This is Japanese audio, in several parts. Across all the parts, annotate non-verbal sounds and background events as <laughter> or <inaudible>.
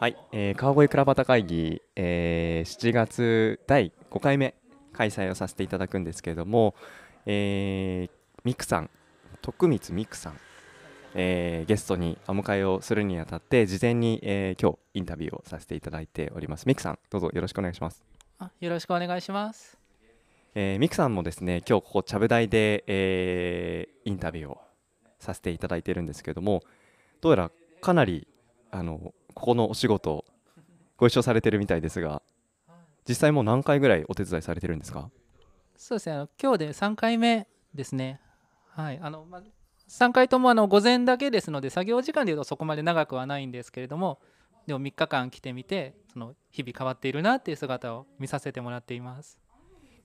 はい、えー、川越倉端会議、えー、7月第5回目開催をさせていただくんですけれども、えー、ミクさん徳光ミクさん、えー、ゲストにお迎えをするにあたって事前に、えー、今日インタビューをさせていただいております。ミクさんどうぞよろしくお願いします。あよろしくお願いします。えー、ミクさんもですね今日ここちゃぶ台で、えー、インタビューをさせていただいているんですけれどもどうやらかなりあのここのお仕事ご一緒されてるみたいですが実際もう何回ぐらいお手伝いされてるんですか？そうですねあの今日で3回目ですね。はいあの、まあ、3回ともあの午前だけですので作業時間でいうとそこまで長くはないんですけれどもでも3日間来てみてその日々変わっているなっていう姿を見させてもらっています。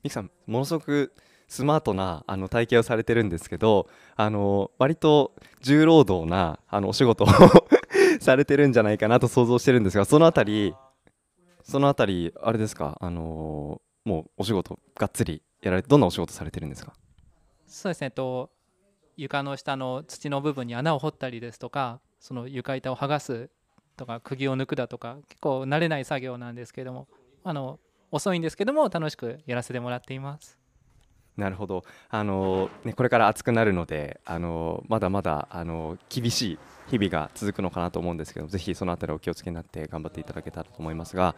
ミキさんものすごくスマートなあの体型をされてるんですけどあの割と重労働なあのお仕事をされてるんじゃないかなと想像してるんですがそのあたりそのあたりあれですか？あのもうお仕事がっつりやられてどんなお仕事されてるんですか？そうですね。と床の下の土の部分に穴を掘ったりですとかその床板を剥がすとか釘を抜くだとか結構慣れない作業なんですけどもあの遅いんですけども楽しくやらせてもらっています。なるほど。あの、ね、これから暑くなるのであのまだまだあの厳しい日々が続くのかなと思うんですけどぜひそのあたりお気をつけになって頑張っていただけたらと思いますが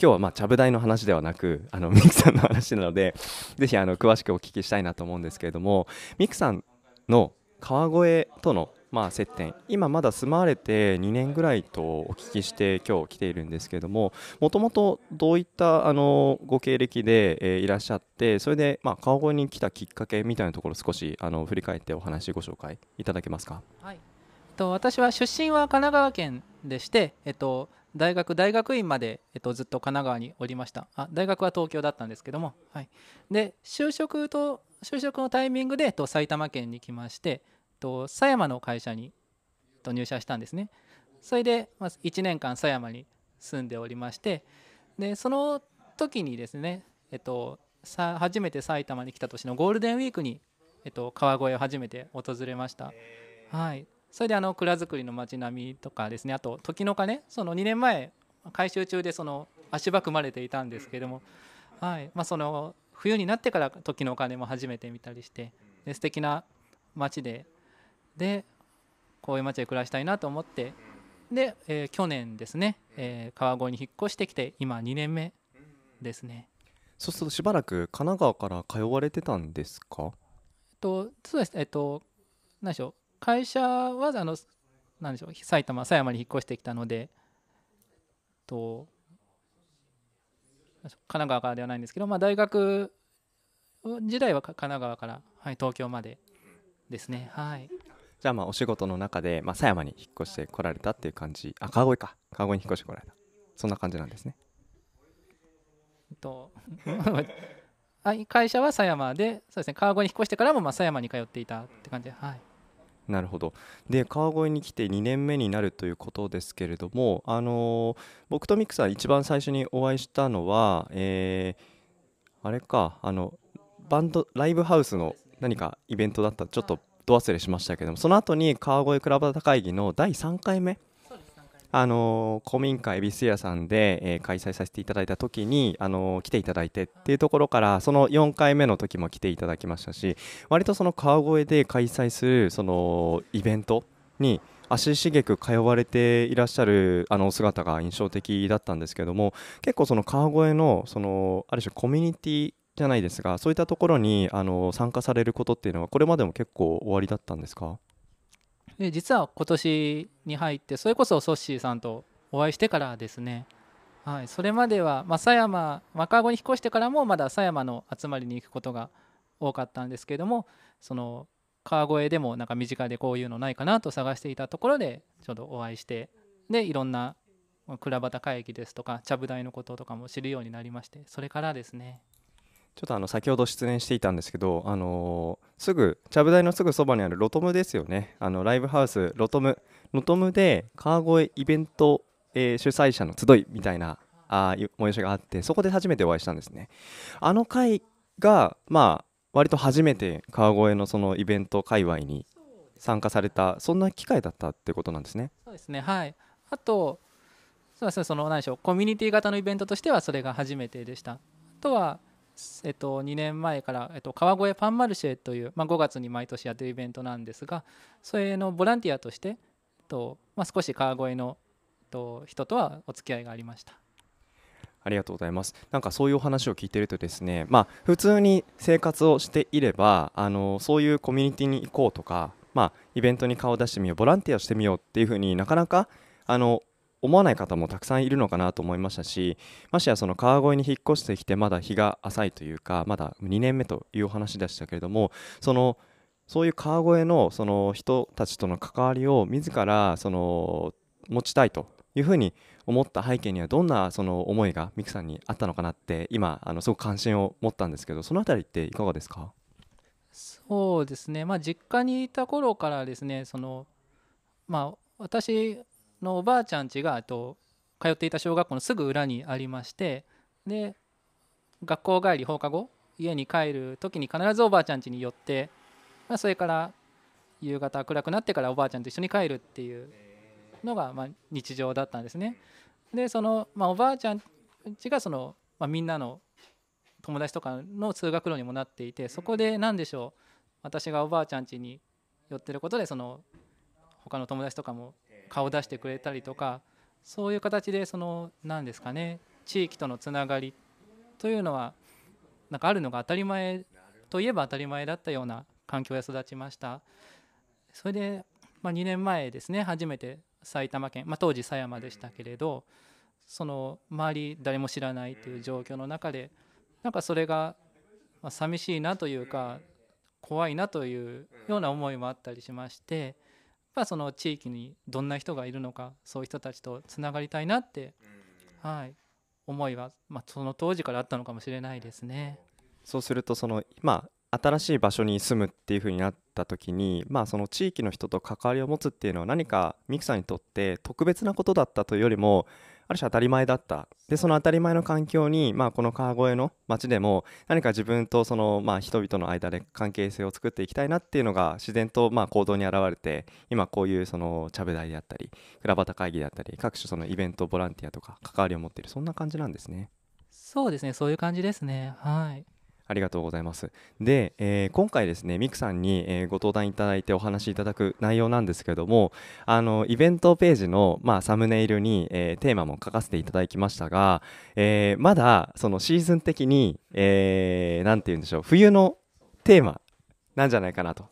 今日はまちゃぶ台の話ではなくあのミクさんの話なので <laughs> ぜひあの詳しくお聞きしたいなと思うんですけれどもミクさんの川越とのまあ、接点。今まだ住まわれて2年ぐらいとお聞きして今日来ているんですけれどももともとどういったあのご経歴で、え、いらっしゃってそれで、まあ、川越に来たきっかけみたいなところ少しあの振り返ってお話ご紹介いただけますか？はい。と私は出身は神奈川県でして、えっと、大学大学院まで、えっと、ずっと神奈川におりました。あ大学は東京だったんですけども、はい、で就職と就職のタイミングで、えっと、埼玉県に来ましてと狭山の会社にと入社したんですね。それで、まず1年間狭山に住んでおりましてでその時にですね、えっと、さ初めて埼玉に来た年のゴールデンウィークに、えっと、川越を初めて訪れました、はい、それであの蔵造りの街並みとかですねあと時の鐘その2年前改修中でその足場組まれていたんですけども、はい。まあ、その冬になってから時の鐘も初めて見たりしてで素敵な街ででこういう街で暮らしたいなと思ってで、えー、去年ですね、えー、川越に引っ越してきて今2年目ですね。そうするとしばらく神奈川から通われてたんですか？えっとそうです。えっと何でしょう。会社はあの何でしょう。埼玉狭山に引っ越してきたのでと神奈川からではないんですけど、まあ、大学時代は神奈川から、はい、東京までですね。はいじゃあまあお仕事の中で、まあ、狭山に引っ越してこられたっていう感じ。あ川越か。川越に引っ越してこられた。そんな感じなんですね。と <laughs> 会社は狭山でそうですね川越に引っ越してからもまあ狭山に通っていたって感じではい。なるほど。で川越に来て2年目になるということですけれども、あのー、僕とミクさん一番最初にお会いしたのは、えー、あれかあのバンドライブハウスの何かイベントだったちょっとど忘れしましたけどもその後に川越倉端会議の第3回目？あの古民家恵比寿屋さんで、えー、開催させていただいた時に、あの来ていただいてっていうところからその4回目の時も来ていただきましたし割とその川越で開催するそのイベントに足しげく通われていらっしゃるあの姿が印象的だったんですけども結構その川越のそのある種コミュニティじゃないですがそういったところにあの参加されることっていうのはこれまでも結構終わりだったんですか？で実は今年に入ってそれこそソッシーさんとお会いしてからですね、はい、それまでは、まあ、狭山若子に引っ越してからもまだ狭山の集まりに行くことが多かったんですけどもその川越でもなんか身近でこういうのないかなと探していたところでちょうどお会いしてでいろんな倉端会議ですとかちゃぶ台のこととかも知るようになりましてそれからですね。ちょっとあの先ほど出演していたんですけど、あのー、すぐちゃぶ台のすぐそばにあるロトムですよね。あのライブハウスロトムロトムで川越イベント、えー、主催者の集いみたいなあ催しがあってそこで初めてお会いしたんですね。あの回がまあ割と初めて川越のそのイベント界隈に参加されたそんな機会だったってことなんですね。そうですね。はい。あとそうですその何でしょうコミュニティ型のイベントとしてはそれが初めてでした。あとはえっと、2年前から、えっと、川越パンマルシェという、まあ、5月に毎年やってるイベントなんですがそれのボランティアとして、えっとまあ、少し川越の、えっと、人とはお付き合いがありました。ありがとうございます。なんかそういうお話を聞いてるとですねまあ普通に生活をしていればあのそういうコミュニティに行こうとかまあイベントに顔を出してみようボランティアをしてみようっていうふうになかなかあの思わない方もたくさんいるのかなと思いましたしましてやその川越に引っ越してきてまだ日が浅いというかまだ2年目というお話でしたけれどもそのそういう川越のその人たちとの関わりを自らその持ちたいというふうに思った背景にはどんなその思いがミクさんにあったのかなって今あのすごく関心を持ったんですけどそのあたりっていかがですか？そうですね。まあ実家にいた頃からですねそのまあ私のおばあちゃん家がと通っていた小学校のすぐ裏にありましてで学校帰り放課後家に帰る時に必ずおばあちゃん家に寄って、まあ、それから夕方暗くなってからおばあちゃんと一緒に帰るっていうのがま日常だったんですね。でその、まあ、おばあちゃん家がその、まあ、みんなの友達とかの通学路にもなっていてそこで何でしょう私がおばあちゃん家に寄ってることでその他の友達とかも顔出してくれたりとかそういう形でその何ですかね地域とのつながりというのはなんかあるのが当たり前といえば当たり前だったような環境で育ちました。それで、まあ、2年前ですね初めて埼玉県、まあ、当時狭山でしたけれどその周り誰も知らないという状況の中でなんかそれが寂しいなというか怖いなというような思いもあったりしましてぱその地域にどんな人がいるのかそういう人たちとつながりたいなって、はい、思いは、まあ、その当時からあったのかもしれないですね。そうするとその、まあ、新しい場所に住むっていう風になった時に、まあ、その地域の人と関わりを持つっていうのは何かミクさんにとって特別なことだったというよりもある種当たり前だった。でその当たり前の環境に、まあ、この川越の町でも何か自分とその、まあ、人々の間で関係性を作っていきたいなっていうのが自然とまあ行動に現れて今こういうその茶ぶ台であったり倉端会議であったり各種そのイベントボランティアとか関わりを持っているそんな感じなんですね。そうですね。そういう感じですね。はいありがとうございます。で、えー、今回ですね、ミクさんに、えー、ご登壇いただいてお話しいただく内容なんですけども、あのイベントページの、まあ、サムネイルに、えー、テーマも書かせていただきましたが、えまだそのシーズン的に、えー、て言うんでしょう、冬のテーマなんじゃないかなと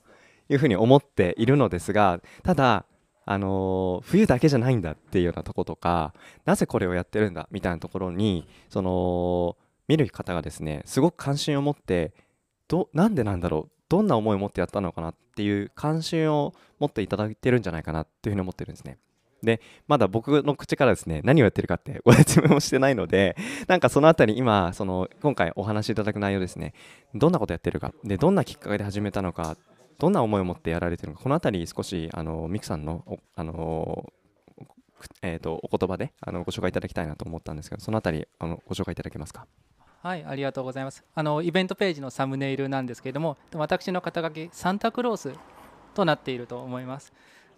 いうふうに思っているのですが、ただ、あの冬だけじゃないんだっていうようなとことか、なぜこれをやってるんだみたいなところに、その見る方がですねすごく関心を持ってどなんでなんだろうどんな思いを持ってやったのかなっていう関心を持っていただいてるんじゃないかなっていうふうに思ってるんですね。でまだ僕の口からですね何をやってるかって <laughs> ご説明もしてないのでなんかそのあたり今その今回お話しいただく内容ですねどんなことやってるかでどんなきっかけで始めたのかどんな思いを持ってやられてるのかこのあたり少しあのミクさんのあのえーと、お言葉であのご紹介いただきたいなと思ったんですけどそのあたりあのご紹介いただけますか？はい、ありがとうございます。あのイベントページのサムネイルなんですけれども、私の肩書きサンタクロースとなっていると思います。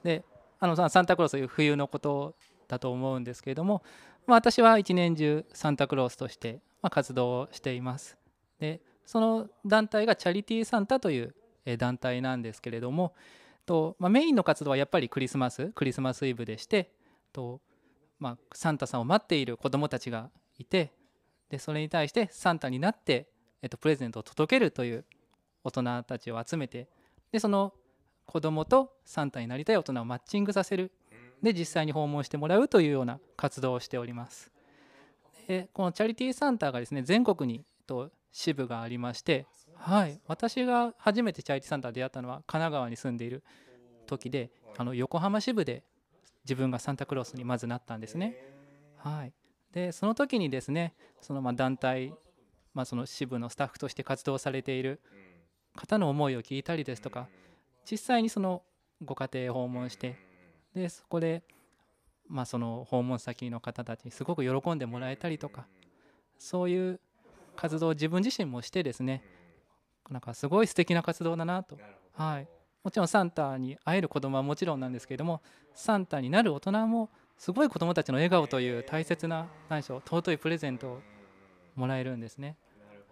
で、あのサンタクロースという冬のことだと思うんですけれども、まあ、私は一年中サンタクロースとして、ま、活動をしています。で、その団体がチャリティーサンタという団体なんですけれども、とまあ、メインの活動はやっぱりクリスマス、クリスマスイブでして、とまあ、サンタさんを待っている子どもたちがいて、でそれに対してサンタになって、えっと、プレゼントを届けるという大人たちを集めてでその子供とサンタになりたい大人をマッチングさせる。で実際に訪問してもらうというような活動をしております。でこのチャリティーサンタがですね全国にと支部がありましてはい私が初めてチャリティーサンタ出会ったのは神奈川に住んでいる時であの横浜支部で自分がサンタクロースにまずなったんですね。はい。でその時にですねそのま団体、まあ、その支部のスタッフとして活動されている方の思いを聞いたりですとか実際にそのご家庭訪問してでそこで、まあ、その訪問先の方たちにすごく喜んでもらえたりとかそういう活動を自分自身もしてですねなんかすごい素敵な活動だなと、はい、もちろんサンタに会える子供はもちろんなんですけれどもサンタになる大人もすごい子どもたちの笑顔という大切な何でしょう尊いプレゼントをもらえるんですね。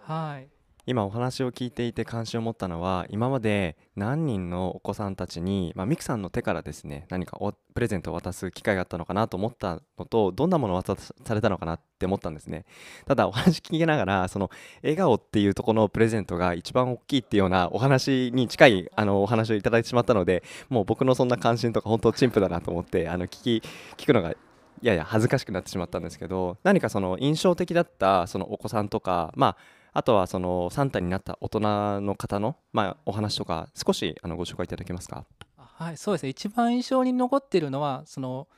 はい今お話を聞いていて関心を持ったのは今まで何人のお子さんたちに、まあ、ミクさんの手からですね何かプレゼントを渡す機会があったのかなと思ったのとどんなものを渡されたのかなって思ったんですね。ただお話聞きながらその笑顔っていうところのプレゼントが一番大きいっていうようなお話に近いあのお話をいただいてしまったのでもう僕のそんな関心とか本当陳腐だなと思ってあの聞き聞くのがいやいや恥ずかしくなってしまったんですけど何かその印象的だったそのお子さんとかまああとはそのサンタになった大人の方の、まあ、お話とか少しあのご紹介いただけますか？はいそうですね。一番印象に残っているのはその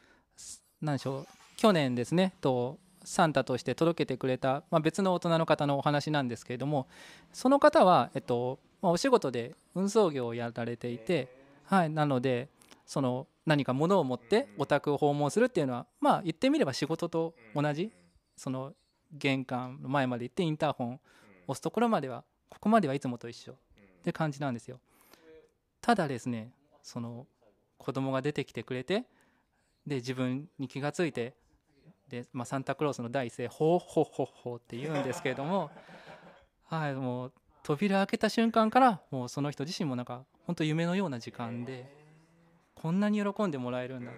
何でしょう去年ですねとサンタとして届けてくれた、まあ、別の大人の方のお話なんですけれどもその方は、えっとまあ、お仕事で運送業をやられていて、はい、なのでその何か物を持ってお宅を訪問するっていうのはまあ言ってみれば仕事と同じその玄関の前まで行ってインターホン押すところまではここまではいつもと一緒って感じなんですよ。ただですねその子供が出てきてくれてで自分に気がついてで、まあ、サンタクロースの第一声「ほうほうほうほう」って言うんですけれども <laughs> はいもう扉開けた瞬間からもうその人自身もなんか本当夢のような時間でこんなに喜んでもらえるんだ。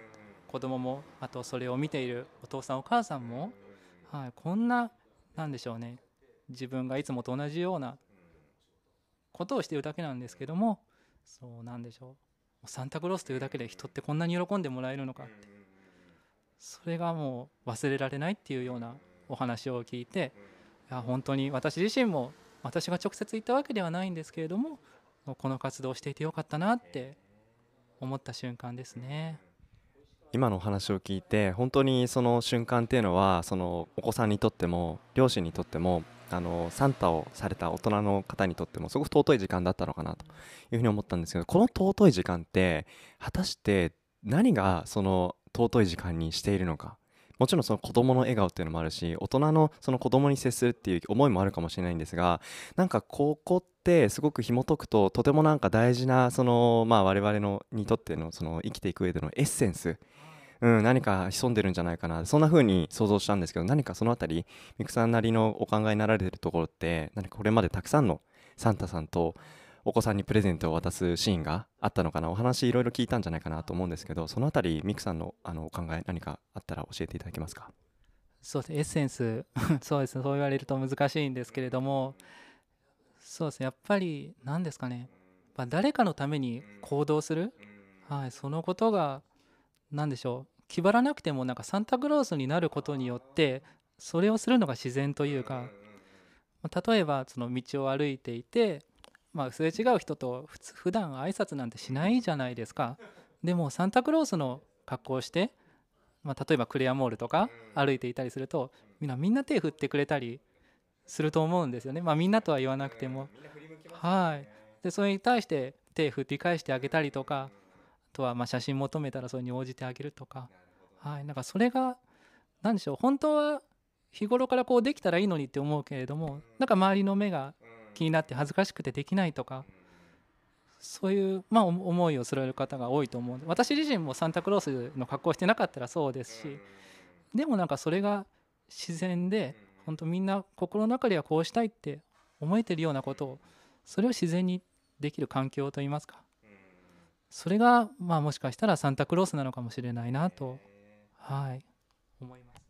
子供もあとそれを見ているお父さんお母さんも、はい、こんななんでしょうね。自分がいつもと同じようなことをしているだけなんですけどもそうなんでしょうサンタクロースというだけで人ってこんなに喜んでもらえるのかってそれがもう忘れられないっていうようなお話を聞いていや本当に私自身も私が直接言ったわけではないんですけれどもこの活動をしていてよかったなって思った瞬間ですね。今のお話を聞いて本当にその瞬間っていうのはそのお子さんにとっても両親にとってもあのサンタをされた大人の方にとってもすごく尊い時間だったのかなというふうに思ったんですけどこの尊い時間って果たして何がその尊い時間にしているのか。もちろんその子供の笑顔っていうのもあるし大人のその子供に接するっていう思いもあるかもしれないんですがなんかここってすごく紐解くととてもなんか大事なそのまあ我々のにとってのその生きていく上でのエッセンスうん、何か潜んでるんじゃないかな。そんな風に想像したんですけど何かその辺りミクさんなりのお考えになられてるところって何かこれまでたくさんのサンタさんとお子さんにプレゼントを渡すシーンがあったのかな。お話いろいろ聞いたんじゃないかなと思うんですけどその辺りミクさんのあのお考え何かあったら教えていただけますか？そうですエッセンス <laughs> そうですね。そう言われると難しいんですけれどもそうですね。やっぱり何ですかね、まあ、誰かのために行動する、はい、そのことが何でしょう。気張らなくてもなんかサンタクロースになることによってそれをするのが自然というか例えばその道を歩いていて、まあ、すれ違う人と普通普段挨拶なんてしないじゃないですか。でもサンタクロースの格好をして、まあ、例えばクレアモールとか歩いていたりするとみんなみんな手振ってくれたりすると思うんですよね、まあ、みんなとは言わなくても。はい。でそれに対して手振り返してあげたりとかとはま写真求めたらそれに応じてあげるとか、はい、なんかそれが何でしょう。本当は日頃からこうできたらいいのにって思うけれどもなんか周りの目が気になって恥ずかしくてできないとかそういう、ま、思いをする方が多いと思う私自身もサンタクロースの格好してなかったらそうですしでもなんかそれが自然で本当みんな心の中ではこうしたいって思えてるようなことをそれを自然にできる環境といいますかそれが、まあ、もしかしたらサンタクロースなのかもしれないなと、はい、思います、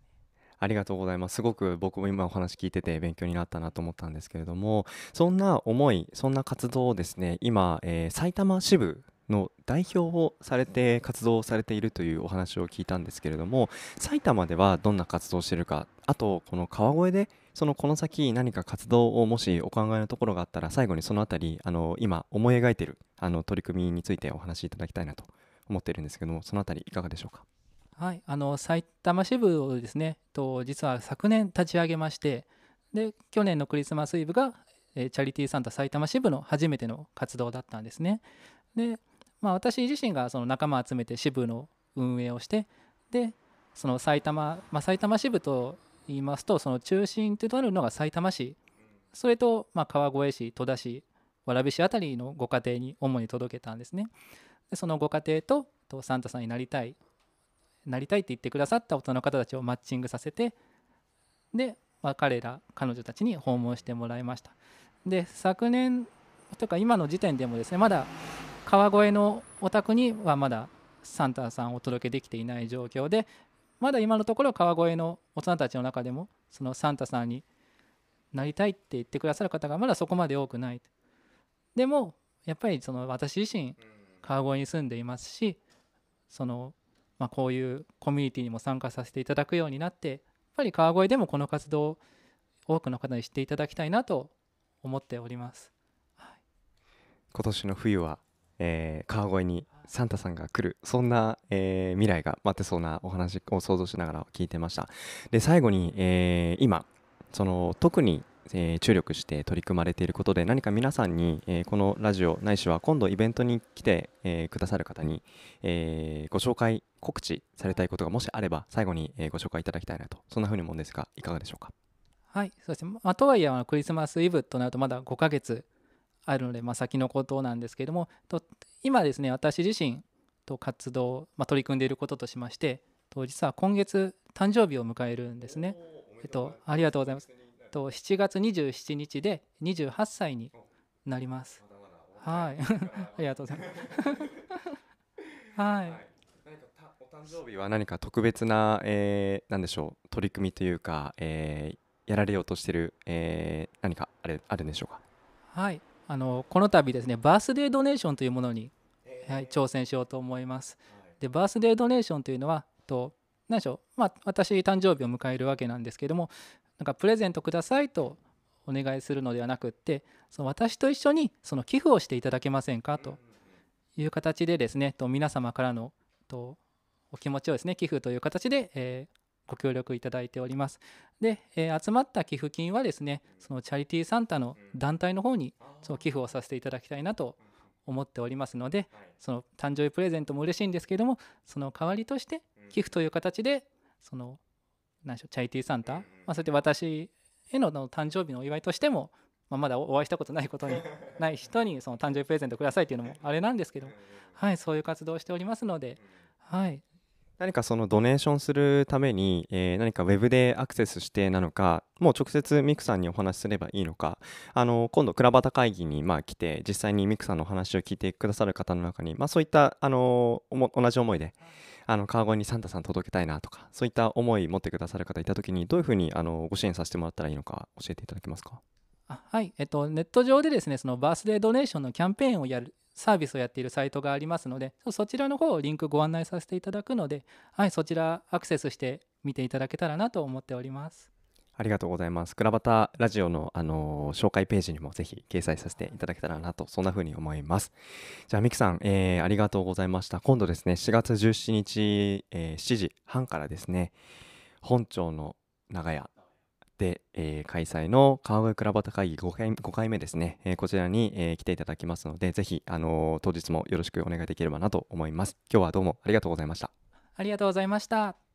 ありがとうございます。すごく僕も今お話聞いてて勉強になったなと思ったんですけれども、そんな思い、そんな活動をですね、今、えー、埼玉支部の代表をされて活動されているというお話を聞いたんですけれども埼玉ではどんな活動をしているかあとこの川越でそのこの先何か活動をもしお考えのところがあったら最後にそのあたりあの今思い描いてるあの取り組みについてお話しいただきたいなと思っているんですけどもそのあたりいかがでしょうか？はい、あの埼玉支部をですねと実は昨年立ち上げましてで去年のクリスマスイブが、え、チャリティーサンタ埼玉支部の初めての活動だったんですね。で、まあ、私自身がその仲間を集めて支部の運営をしてでその埼玉、まあ、埼玉支部と言いますとその中心となるのがさいたま市それとま川越市戸田市蕨市あたりのご家庭に主に届けたんですね。でそのご家庭ととサンタさんになりたいなりたいって言ってくださった大人の方たちをマッチングさせてで、まあ、彼ら彼女たちに訪問してもらいました。で昨年とか今の時点でもですねまだ川越のお宅にはまだサンタさんをお届けできていない状況でまだ今のところ川越の大人たちの中でもそのサンタさんになりたいって言ってくださる方がまだそこまで多くないでもやっぱりその私自身川越に住んでいますしその、まあ、こういうコミュニティにも参加させていただくようになってやっぱり川越でもこの活動を多くの方に知っていただきたいなと思っております、はい、今年の冬は、えー、川越にサンタさんが来るそんな、えー、未来が待ってそうなお話を想像しながら聞いてました。で最後に、えー、今その特にえー、注力して取り組まれていることで何か皆さんに、えー、このラジオないしは今度イベントに来て、えー、くださる方に、えご紹介告知されたいことがもしあれば最後に、えご紹介いただきたいなと。そんなふうに思うんですがいかがでしょうか？はいそうですね、ま、とはいえクリスマスイブとなるとまだ5ヶ月あるので、まあ、先のことなんですけれどもと今ですね私自身と活動、まあ、取り組んでいることとしましてと実は今月誕生日を迎えるんですね。えっと、ありがとうございます。と7月27日で28歳になります。はい、<laughs> ありがとうございます。はい。お誕生日は何か特別な、えー、なんでしょう取り組みというか、えー、やられようとしている、えー、何かあれあるんでしょうか？はい、あのこの度ですねバースデードネーションというものに、はい、挑戦しようと思います。でバースデードネーションというのはと何でしょう、まあ、私誕生日を迎えるわけなんですけどもなんかプレゼントくださいとお願いするのではなくってその私と一緒にその寄付をしていただけませんか？という形でですねと皆様からのとお気持ちをですね寄付という形で、えー、ご協力いただいております。で、えー、集まった寄付金はですねそのチャリティーサンタの団体の方にその寄付をさせていただきたいなと思っておりますのでその誕生日プレゼントも嬉しいんですけれどもその代わりとして寄付という形でその何でしょうチャイティーサンタ、まあ、そうやって私への誕生日のお祝いとしても、まあ、まだお会いしたことないことに <laughs> ない人にその誕生日プレゼントくださいっていうのもあれなんですけど、はい、そういう活動をしておりますので、はい、何かそのドネーションするために、えー、何かウェブでアクセスしてなのか、もう直接ミクさんにお話しすればいいのか、あの今度、倉端会議にまあ来て、実際にミクさんのお話を聞いてくださる方の中に、まあ、そういったあの同じ思いで、あの川越にサンタさん届けたいなとか、そういった思い持ってくださる方いたときに、どういうふうにあのご支援させてもらったらいいのか、教えていただけますか？あはい、えっと、ネット上でですね、そのバースデードネーションのキャンペーンをやるサービスをやっているサイトがありますので、そちらの方をリンクご案内させていただくので、はい、そちらアクセスして見ていただけたらなと思っております。ありがとうございます。倉端ラジオの、あのー、紹介ページにもぜひ掲載させていただけたらなと、そんな風に思います。じゃあ、ミキさん、えー、ありがとうございました。今度ですね、4月17日、えー、7時半からですね、本庁の長屋で、えー、開催の川越倉端会議 5, 回 ,5 回目ですね、えー、こちらに、えー、来ていただきますので、ぜひ、あのー、当日もよろしくお願いできればなと思います。今日はどうもありがとうございました。ありがとうございました。